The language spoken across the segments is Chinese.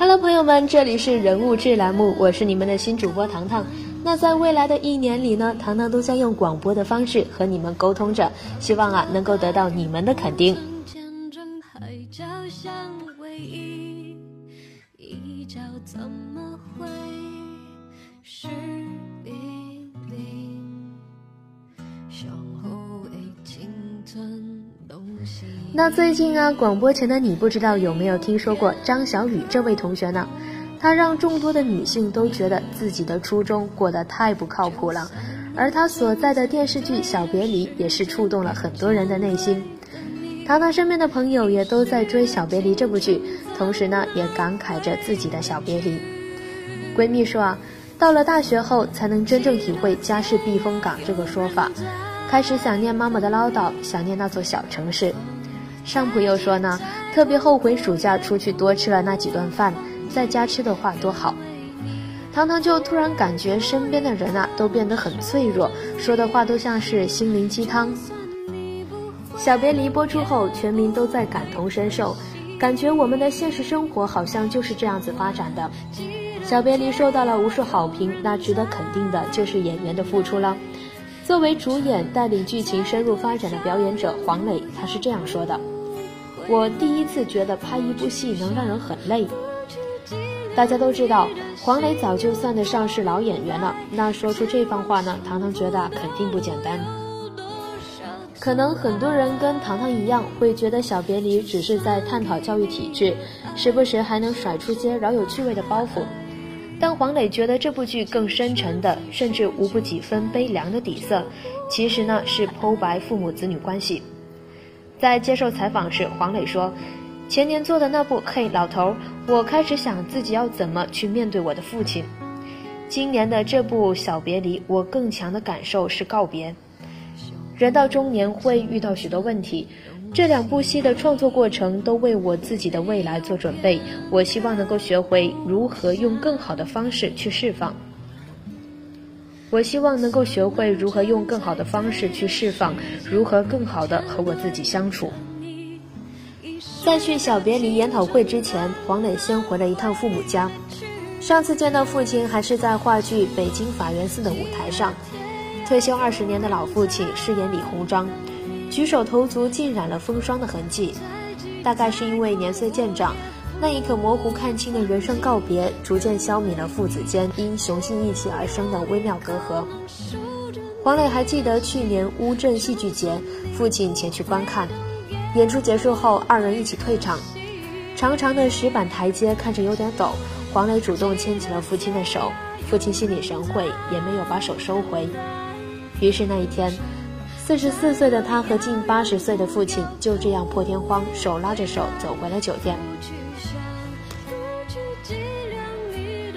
Hello，朋友们，这里是人物志栏目，我是你们的新主播糖糖。那在未来的一年里呢，糖糖都将用广播的方式和你们沟通着，希望啊能够得到你们的肯定。那最近啊，广播前的你不知道有没有听说过张小雨这位同学呢？他让众多的女性都觉得自己的初中过得太不靠谱了，而他所在的电视剧《小别离》也是触动了很多人的内心。唐唐身边的朋友也都在追《小别离》这部剧，同时呢，也感慨着自己的小别离。闺蜜说啊，到了大学后才能真正体会“家是避风港”这个说法。开始想念妈妈的唠叨，想念那座小城市。上铺又说呢，特别后悔暑假出去多吃了那几顿饭，在家吃的话多好。糖糖就突然感觉身边的人啊都变得很脆弱，说的话都像是心灵鸡汤。小别离播出后，全民都在感同身受，感觉我们的现实生活好像就是这样子发展的。小别离受到了无数好评，那值得肯定的就是演员的付出了。作为主演带领剧情深入发展的表演者黄磊，他是这样说的：“我第一次觉得拍一部戏能让人很累。”大家都知道，黄磊早就算得上是老演员了。那说出这番话呢，糖糖觉得肯定不简单。可能很多人跟糖糖一样，会觉得《小别离》只是在探讨教育体制，时不时还能甩出些饶有趣味的包袱。但黄磊觉得这部剧更深沉的，甚至无不几分悲凉的底色，其实呢是剖白父母子女关系。在接受采访时，黄磊说：“前年做的那部《嘿老头》，我开始想自己要怎么去面对我的父亲。今年的这部《小别离》，我更强的感受是告别。人到中年会遇到许多问题。”这两部戏的创作过程都为我自己的未来做准备。我希望能够学会如何用更好的方式去释放。我希望能够学会如何用更好的方式去释放，如何更好的和我自己相处。在去小别离研讨会之前，黄磊先回了一趟父母家。上次见到父亲还是在话剧《北京法源寺》的舞台上，退休二十年的老父亲饰演李鸿章。举手投足浸染了风霜的痕迹，大概是因为年岁渐长，那一刻模糊看清的人生告别，逐渐消弭了父子间因雄性义气而生的微妙隔阂。黄磊还记得去年乌镇戏剧节，父亲前去观看，演出结束后，二人一起退场，长长的石板台阶看着有点陡，黄磊主动牵起了父亲的手，父亲心领神会，也没有把手收回。于是那一天。四十四岁的他和近八十岁的父亲就这样破天荒手拉着手走回了酒店。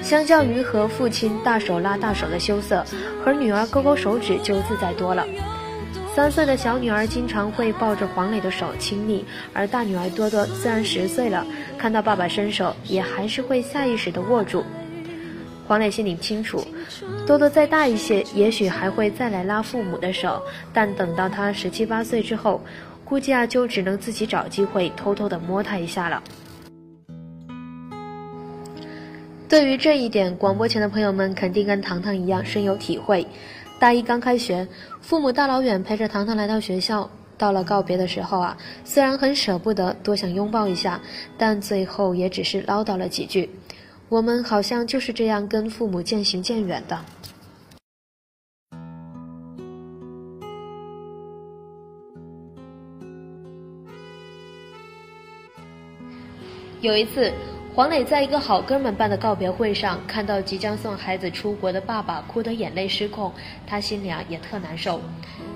相较于和父亲大手拉大手的羞涩，和女儿勾勾手指就自在多了。三岁的小女儿经常会抱着黄磊的手亲昵，而大女儿多多虽然十岁了，看到爸爸伸手也还是会下意识地握住。黄磊心里清楚，多多再大一些，也许还会再来拉父母的手，但等到他十七八岁之后，估计啊就只能自己找机会偷偷的摸他一下了。对于这一点，广播前的朋友们肯定跟糖糖一样深有体会。大一刚开学，父母大老远陪着糖糖来到学校，到了告别的时候啊，虽然很舍不得，多想拥抱一下，但最后也只是唠叨了几句。我们好像就是这样跟父母渐行渐远的。有一次黄磊在一个好哥们办的告别会上看到即将送孩子出国的爸爸哭得眼泪失控他心里啊也特难受。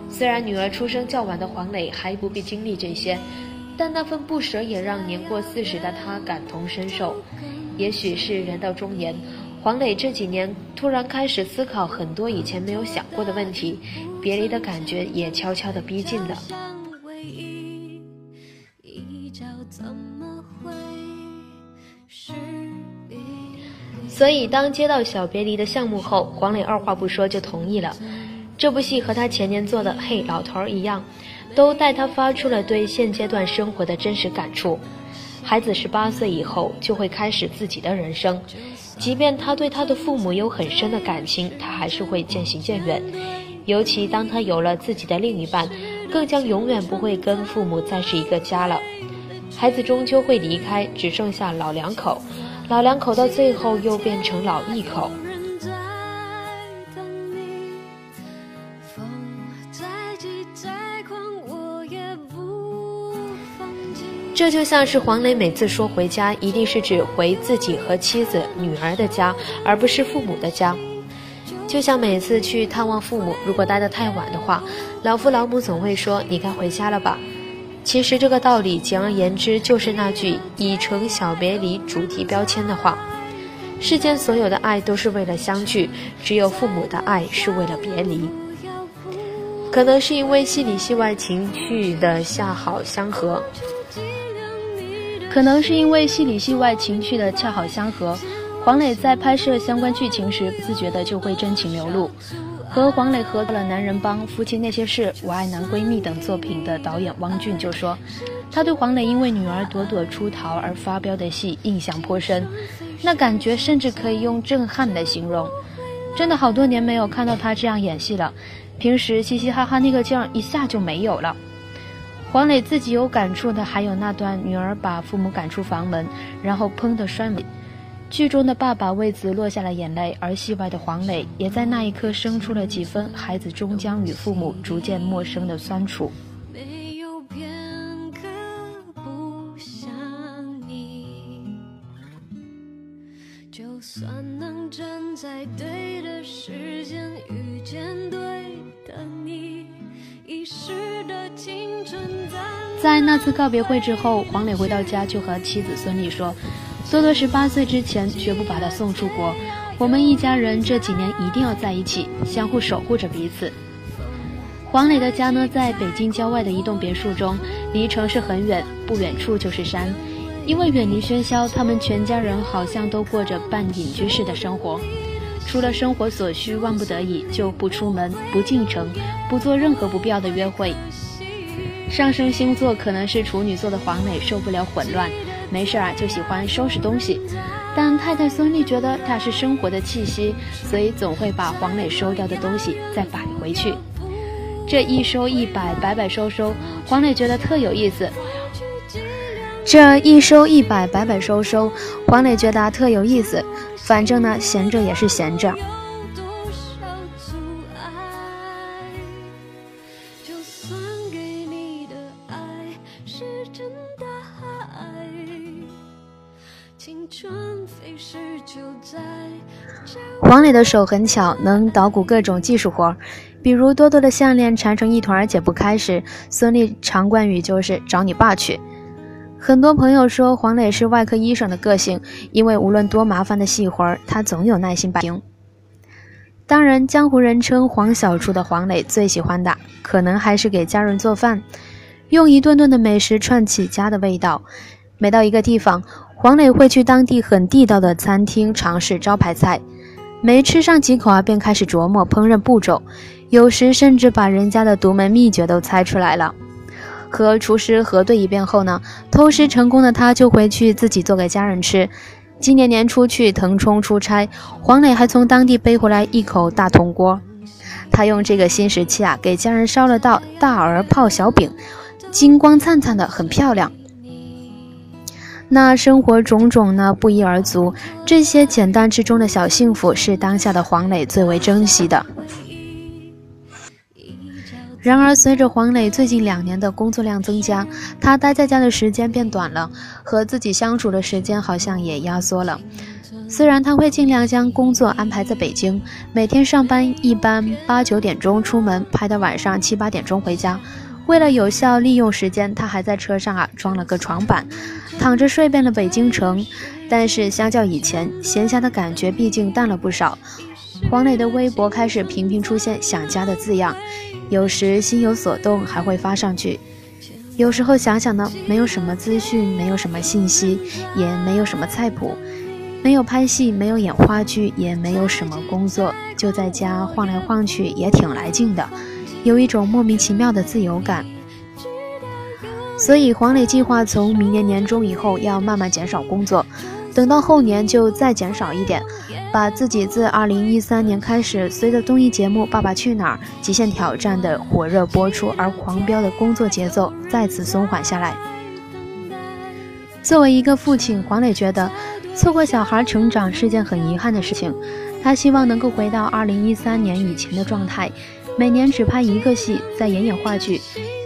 虽然女儿出生较晚的黄磊还不必经历这些但那份不舍也让年过四十的他感同身受。也许是人到中年，黄磊这几年突然开始思考很多以前没有想过的问题，别离的感觉也悄悄地逼近了。所以，当接到小别离的项目后，黄磊二话不说就同意了。这部戏和他前年做的《嘿，老头儿》一样，都带他发出了对现阶段生活的真实感触。孩子十八岁以后就会开始自己的人生，即便他对他的父母有很深的感情，他还是会渐行渐远。尤其当他有了自己的另一半，更将永远不会跟父母再是一个家了。孩子终究会离开，只剩下老两口。老两口到最后又变成老一口。这就像是黄磊每次说回家，一定是指回自己和妻子、女儿的家，而不是父母的家。就像每次去探望父母，如果待得太晚的话，老父老母总会说：“你该回家了吧。”其实这个道理，简而言之，就是那句已成小别离主题标签的话：世间所有的爱都是为了相聚，只有父母的爱是为了别离。可能是因为戏里戏外情绪的恰好相合，可能是因为戏里戏外情绪的恰好相合，黄磊在拍摄相关剧情时，不自觉的就会真情流露。和黄磊合作了《男人帮》《夫妻那些事》《我爱男闺蜜》等作品的导演汪俊就说，他对黄磊因为女儿朵朵出逃而发飙的戏印象颇深，那感觉甚至可以用震撼来形容。真的好多年没有看到他这样演戏了，平时嘻嘻哈哈那个劲儿一下就没有了。黄磊自己有感触的还有那段女儿把父母赶出房门，然后砰的摔门。剧中的爸爸为此落下了眼泪，而戏外的黄磊也在那一刻生出了几分孩子终将与父母逐渐陌生的酸楚。那次告别会之后，黄磊回到家就和妻子孙俪说。多多十八岁之前绝不把他送出国，我们一家人这几年一定要在一起，相互守护着彼此。黄磊的家呢，在北京郊外的一栋别墅中，离城市很远，不远处就是山。因为远离喧嚣，他们全家人好像都过着半隐居式的生活，除了生活所需，万不得已就不出门、不进城、不做任何不必要的约会。上升星座可能是处女座的黄磊受不了混乱。没事啊，就喜欢收拾东西。但太太孙俪觉得他是生活的气息，所以总会把黄磊收掉的东西再摆回去。这一收一摆，摆摆收收，黄磊觉得特有意思。这一收一摆，摆摆收收，黄磊觉得特有意思。反正呢，闲着也是闲着。黄磊的手很巧，能捣鼓各种技术活比如多多的项链缠成一团解不开时，孙俪常冠语就是找你爸去。很多朋友说黄磊是外科医生的个性，因为无论多麻烦的细活儿他总有耐心摆平。当然，江湖人称黄小厨的黄磊最喜欢的，可能还是给家人做饭，用一顿顿的美食串起家的味道。每到一个地方，黄磊会去当地很地道的餐厅尝试招牌菜，没吃上几口啊，便开始琢磨烹饪步骤，有时甚至把人家的独门秘诀都猜出来了。和厨师核对一遍后呢，偷师成功的他就回去自己做给家人吃。今年年初去腾冲出差，黄磊还从当地背回来一口大铜锅，他用这个新石器啊，给家人烧了道大儿泡小饼，金光灿灿的，很漂亮。那生活种种呢，不一而足。这些简单之中的小幸福，是当下的黄磊最为珍惜的。然而，随着黄磊最近两年的工作量增加，他待在家的时间变短了，和自己相处的时间好像也压缩了。虽然他会尽量将工作安排在北京，每天上班一般八九点钟出门，拍到晚上七八点钟回家。为了有效利用时间，他还在车上啊装了个床板，躺着睡遍了北京城。但是相较以前，闲暇的感觉毕竟淡了不少。黄磊的微博开始频频出现想家的字样，有时心有所动还会发上去。有时候想想呢，没有什么资讯，没有什么信息，也没有什么菜谱。没有拍戏，没有演话剧，也没有什么工作，就在家晃来晃去，也挺来劲的，有一种莫名其妙的自由感。所以黄磊计划从明年年中以后要慢慢减少工作，等到后年就再减少一点，把自己自2013年开始随着综艺节目《爸爸去哪儿》《极限挑战》的火热播出而狂飙的工作节奏再次松缓下来。作为一个父亲，黄磊觉得。错过小孩成长是件很遗憾的事情，他希望能够回到二零一三年以前的状态，每年只拍一个戏，再演演话剧，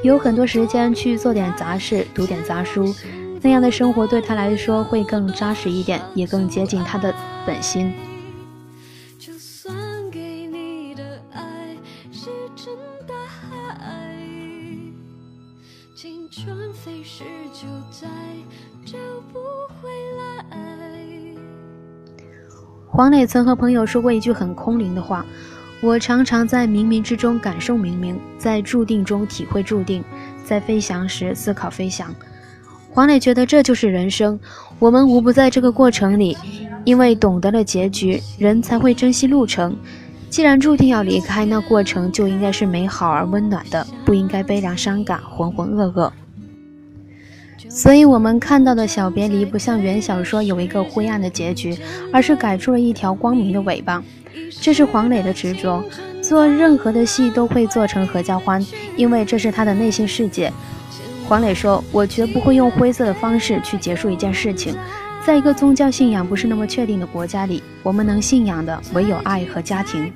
有很多时间去做点杂事，读点杂书，那样的生活对他来说会更扎实一点，也更接近他的本心。青春飞逝就再找不回来。黄磊曾和朋友说过一句很空灵的话：“我常常在冥冥之中感受冥冥，在注定中体会注定，在飞翔时思考飞翔。”黄磊觉得这就是人生，我们无不在这个过程里，因为懂得了结局，人才会珍惜路程。既然注定要离开，那过程就应该是美好而温暖的，不应该悲凉伤感、浑浑噩噩。所以，我们看到的小别离不像原小说有一个灰暗的结局，而是改出了一条光明的尾巴。这是黄磊的执着，做任何的戏都会做成合家欢，因为这是他的内心世界。黄磊说：“我绝不会用灰色的方式去结束一件事情。在一个宗教信仰不是那么确定的国家里，我们能信仰的唯有爱和家庭。”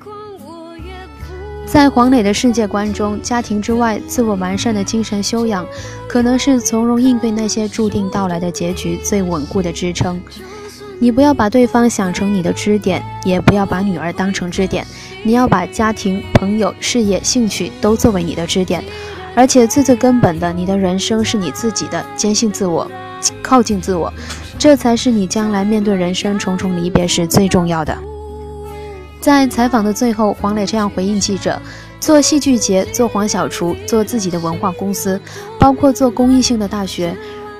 在黄磊的世界观中，家庭之外，自我完善的精神修养，可能是从容应对那些注定到来的结局最稳固的支撑。你不要把对方想成你的支点，也不要把女儿当成支点，你要把家庭、朋友、事业、兴趣都作为你的支点。而且最最根本的，你的人生是你自己的，坚信自我，靠近自我，这才是你将来面对人生重重离别时最重要的。在采访的最后，黄磊这样回应记者：“做戏剧节，做黄小厨，做自己的文化公司，包括做公益性的大学。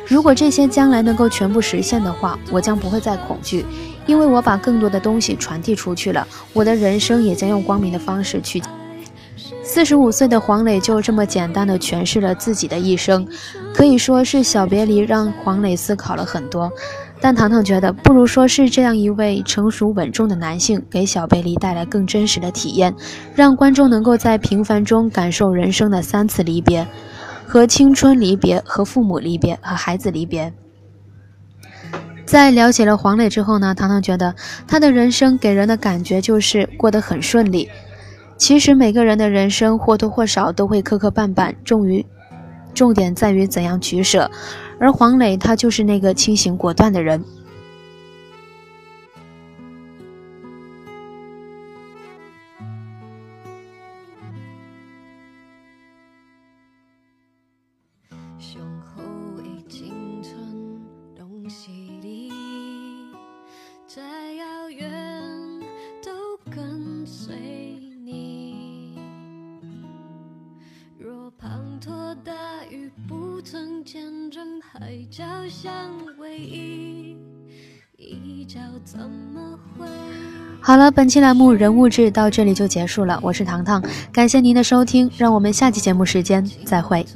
如果这些将来能够全部实现的话，我将不会再恐惧，因为我把更多的东西传递出去了。我的人生也将用光明的方式去。”四十五岁的黄磊就这么简单的诠释了自己的一生，可以说是小别离让黄磊思考了很多。但糖糖觉得，不如说是这样一位成熟稳重的男性，给小贝利带来更真实的体验，让观众能够在平凡中感受人生的三次离别：和青春离别、和父母离别、和孩子离别。在了解了黄磊之后呢，糖糖觉得他的人生给人的感觉就是过得很顺利。其实每个人的人生或多或少都会磕磕绊绊，重于重点在于怎样取舍。而黄磊，他就是那个清醒果断的人。好了，本期栏目人物志到这里就结束了。我是糖糖，感谢您的收听，让我们下期节目时间再会。